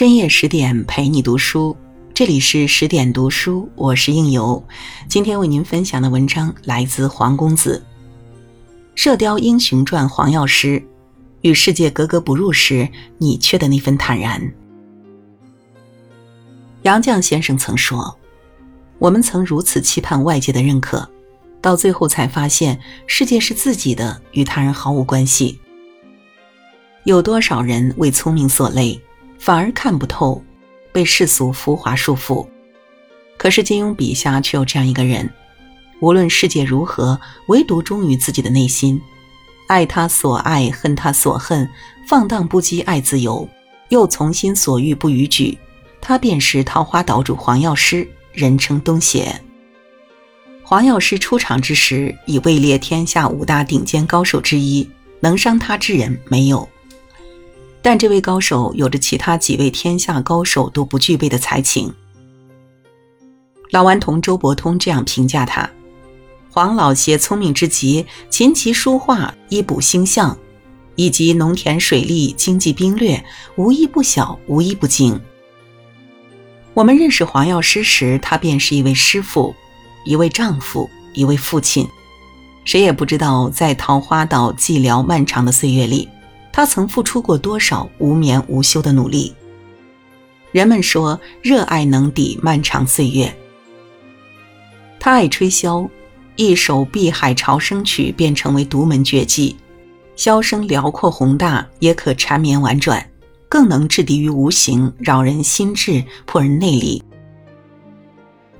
深夜十点陪你读书，这里是十点读书，我是应由。今天为您分享的文章来自黄公子，《射雕英雄传》黄药师与世界格格不入时，你却的那份坦然。杨绛先生曾说：“我们曾如此期盼外界的认可，到最后才发现世界是自己的，与他人毫无关系。有多少人为聪明所累？”反而看不透，被世俗浮华束缚。可是金庸笔下却有这样一个人，无论世界如何，唯独忠于自己的内心，爱他所爱，恨他所恨，放荡不羁爱自由，又从心所欲不逾矩。他便是桃花岛主黄药师，人称东邪。黄药师出场之时，已位列天下五大顶尖高手之一，能伤他之人没有。但这位高手有着其他几位天下高手都不具备的才情。老顽童周伯通这样评价他：黄老邪聪明之极，琴棋书画、医卜星象，以及农田水利、经济兵略，无一不晓，无一不精。我们认识黄药师时，他便是一位师傅，一位丈夫，一位父亲。谁也不知道，在桃花岛寂寥漫长的岁月里。他曾付出过多少无眠无休的努力？人们说，热爱能抵漫长岁月。他爱吹箫，一首《碧海潮生曲》便成为独门绝技。箫声辽阔宏大，也可缠绵婉转，更能制敌于无形，扰人心智，破人内力。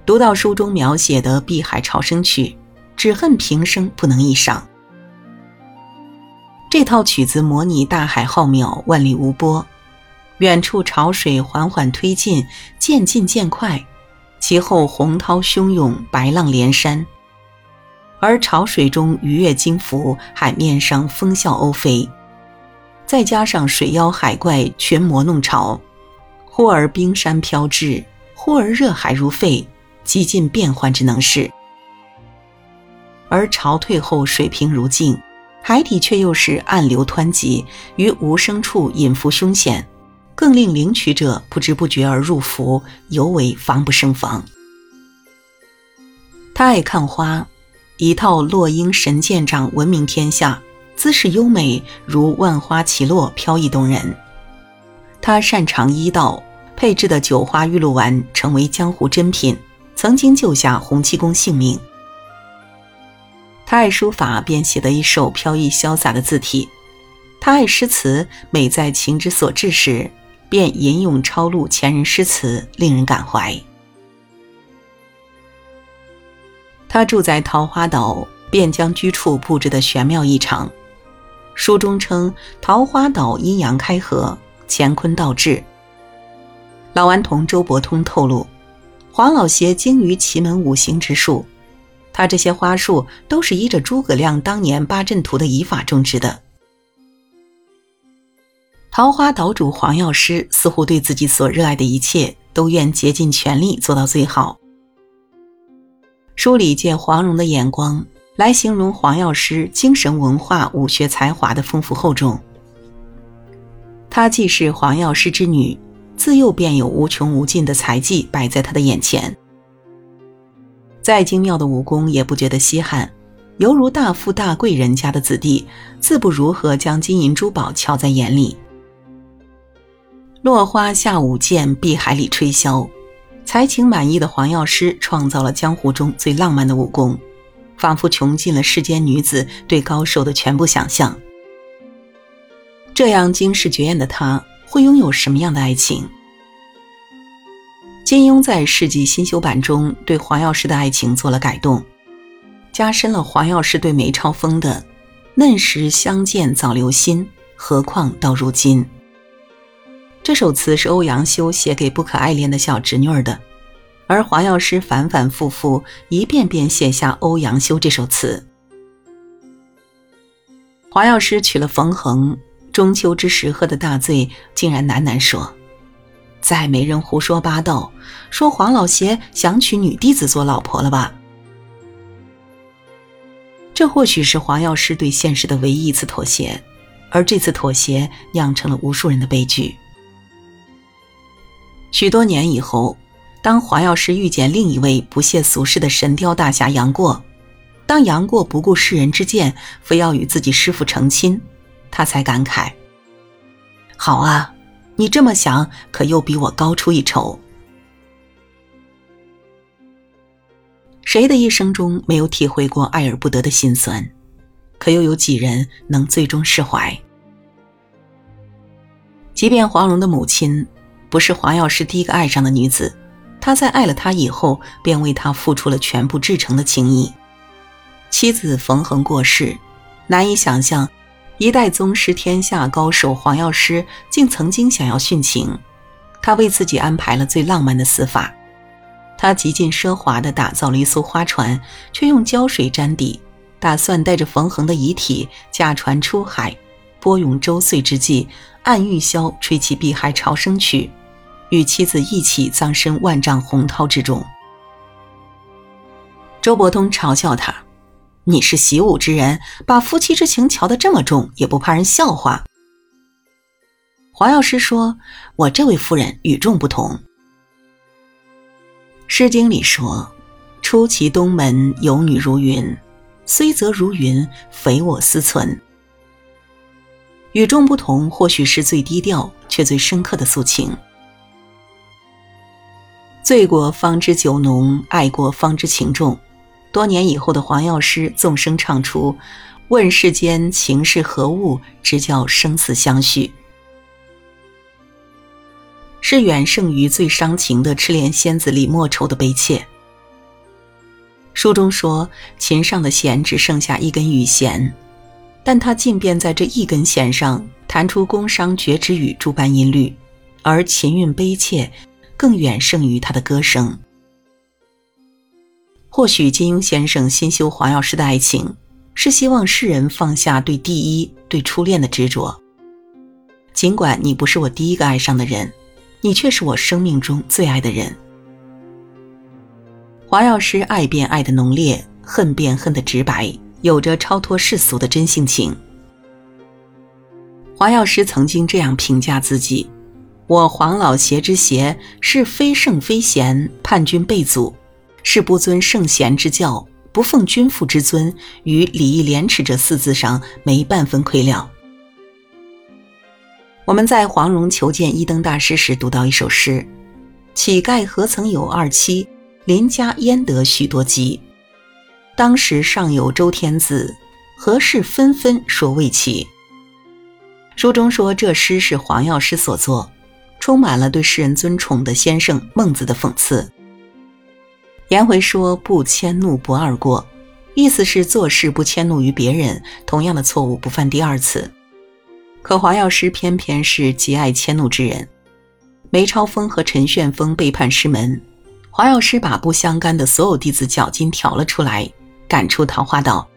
读到书中描写的《碧海潮生曲》，只恨平生不能一赏。这套曲子模拟大海浩渺，万里无波，远处潮水缓缓推进，渐进渐快，其后洪涛汹涌，白浪连山，而潮水中鱼跃金浮，海面上风啸鸥飞，再加上水妖海怪群魔弄潮，忽而冰山飘至，忽而热海如沸，几近变幻之能事。而潮退后，水平如镜。海底却又是暗流湍急，于无声处隐伏凶险，更令领取者不知不觉而入伏，尤为防不胜防。他爱看花，一套落英神剑掌闻名天下，姿势优美如万花齐落，飘逸动人。他擅长医道，配制的九花玉露丸成为江湖珍品，曾经救下洪七公性命。他爱书法，便写得一手飘逸潇洒的字体；他爱诗词，每在情之所至时，便吟咏抄录前人诗词，令人感怀。他住在桃花岛，便将居处布置得玄妙异常。书中称桃花岛阴阳开合，乾坤倒置。老顽童周伯通透露，黄老邪精于奇门五行之术。他这些花束都是依着诸葛亮当年八阵图的移法种植的。桃花岛主黄药师似乎对自己所热爱的一切都愿竭尽全力做到最好。书里借黄蓉的眼光来形容黄药师精神文化、武学才华的丰富厚重。她既是黄药师之女，自幼便有无穷无尽的才技摆在她的眼前。再精妙的武功也不觉得稀罕，犹如大富大贵人家的子弟，自不如何将金银珠宝瞧在眼里。落花下舞剑，碧海里吹箫，才情满意的黄药师创造了江湖中最浪漫的武功，仿佛穷尽了世间女子对高手的全部想象。这样惊世绝艳的他，会拥有什么样的爱情？金庸在世纪新修版中对黄药师的爱情做了改动，加深了黄药师对梅超风的“嫩时相见早留心，何况到如今”。这首词是欧阳修写给不可爱恋的小侄女儿的，而黄药师反反复复一遍遍写下欧阳修这首词。黄药师娶了冯衡，中秋之时喝的大醉，竟然喃喃说。再没人胡说八道，说黄老邪想娶女弟子做老婆了吧？这或许是黄药师对现实的唯一一次妥协，而这次妥协酿成了无数人的悲剧。许多年以后，当黄药师遇见另一位不屑俗世的神雕大侠杨过，当杨过不顾世人之见，非要与自己师父成亲，他才感慨：“好啊，你这么想，可又比我高出一筹。”谁的一生中没有体会过爱而不得的心酸？可又有几人能最终释怀？即便黄蓉的母亲不是黄药师第一个爱上的女子，她在爱了他以后，便为他付出了全部至诚的情谊。妻子冯衡过世，难以想象，一代宗师、天下高手黄药师竟曾经想要殉情。他为自己安排了最浪漫的死法。他极尽奢华地打造了一艘花船，却用胶水粘底，打算带着冯衡的遗体驾船出海。波涌周岁之际，按玉箫吹起碧海潮生曲，与妻子一起葬身万丈洪涛之中。周伯通嘲笑他：“你是习武之人，把夫妻之情瞧得这么重，也不怕人笑话？”黄药师说：“我这位夫人与众不同。”《诗经》里说：“出其东门，有女如云，虽则如云，匪我思存。”与众不同，或许是最低调却最深刻的诉情。醉过方知酒浓，爱过方知情重。多年以后的黄药师纵声唱出：“问世间情是何物，直教生死相许。”是远胜于最伤情的痴恋仙子李莫愁的悲切。书中说，琴上的弦只剩下一根羽弦，但他竟便在这一根弦上弹出宫商角徵羽诸般音律，而琴韵悲切，更远胜于他的歌声。或许金庸先生新修黄药师的爱情，是希望世人放下对第一、对初恋的执着。尽管你不是我第一个爱上的人。你却是我生命中最爱的人。黄药师爱便爱的浓烈，恨便恨的直白，有着超脱世俗的真性情。黄药师曾经这样评价自己：“我黄老邪之邪，是非圣非贤，叛君背祖，是不尊圣贤之教，不奉君父之尊，于礼义廉耻这四字上没半分亏了。”我们在黄蓉求见一灯大师时读到一首诗：“乞丐何曾有二妻？邻家焉得许多妻？当时尚有周天子，何事纷纷说未齐？”书中说这诗是黄药师所作，充满了对世人尊崇的先生孟子的讽刺。颜回说：“不迁怒不二过”，意思是做事不迁怒于别人，同样的错误不犯第二次。可黄药师偏偏是极爱迁怒之人。梅超风和陈旋风背叛师门，黄药师把不相干的所有弟子脚筋挑了出来，赶出桃花岛。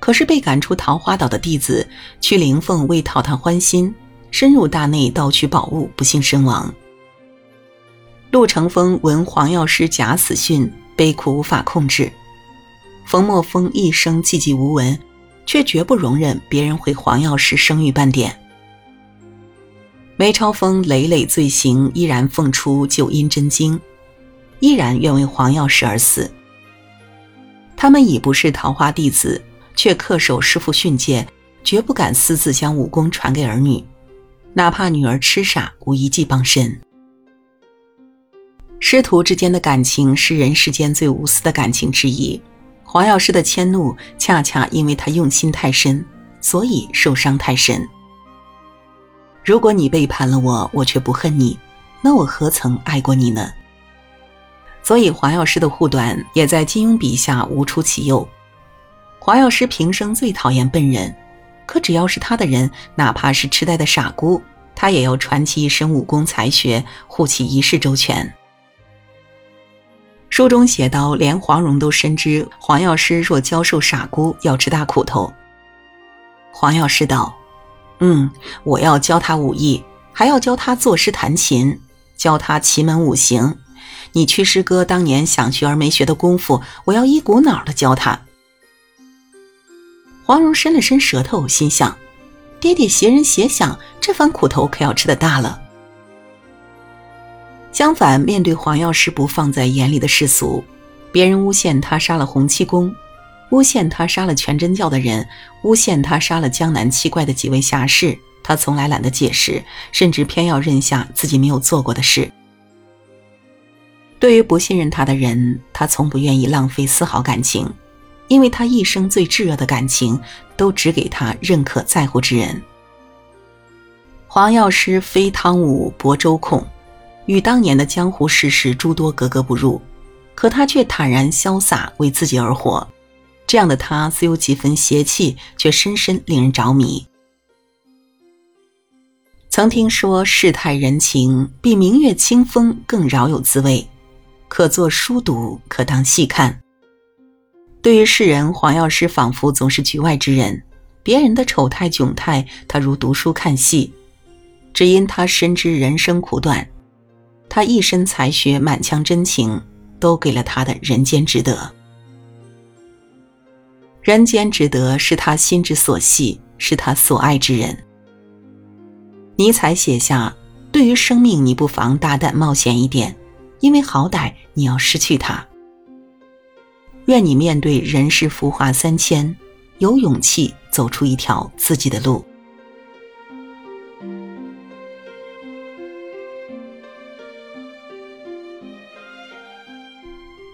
可是被赶出桃花岛的弟子屈灵凤为讨他欢心，深入大内盗取宝物，不幸身亡。陆乘风闻黄药师假死讯，悲苦无法控制。冯墨风一生寂寂无闻。却绝不容忍别人毁黄药师声誉半点。梅超风累累罪行，依然奉出九阴真经，依然愿为黄药师而死。他们已不是桃花弟子，却恪守师父训诫，绝不敢私自将武功传给儿女，哪怕女儿痴傻，无一技傍身。师徒之间的感情是人世间最无私的感情之一。黄药师的迁怒，恰恰因为他用心太深，所以受伤太深。如果你背叛了我，我却不恨你，那我何曾爱过你呢？所以黄药师的护短，也在金庸笔下无出其右。黄药师平生最讨厌笨人，可只要是他的人，哪怕是痴呆的傻姑，他也要传其一身武功才学，护其一世周全。书中写道：“连黄蓉都深知黄药师若教授傻姑，要吃大苦头。”黄药师道：“嗯，我要教他武艺，还要教他作诗弹琴，教他奇门五行。你屈师哥当年想学而没学的功夫，我要一股脑的教他。”黄蓉伸了伸舌头，心想：“爹爹邪人邪想，这番苦头可要吃的大了。”相反，面对黄药师不放在眼里的世俗，别人诬陷他杀了洪七公，诬陷他杀了全真教的人，诬陷他杀了江南七怪的几位侠士，他从来懒得解释，甚至偏要认下自己没有做过的事。对于不信任他的人，他从不愿意浪费丝毫感情，因为他一生最炙热的感情都只给他认可在乎之人。黄药师非汤武薄周孔，与当年的江湖世事诸多格格不入，可他却坦然潇洒，为自己而活。这样的他，虽有几分邪气，却深深令人着迷。曾听说世态人情比明月清风更饶有滋味。可作书读，可当细看。对于世人，黄药师仿佛总是局外之人，别人的丑态窘态，他如读书看戏。只因他深知人生苦短，他一身才学，满腔真情，都给了他的人间值得。人间值得是他心之所系，是他所爱之人。尼采写下：对于生命，你不妨大胆冒险一点。因为好歹你要失去他，愿你面对人世浮华三千，有勇气走出一条自己的路。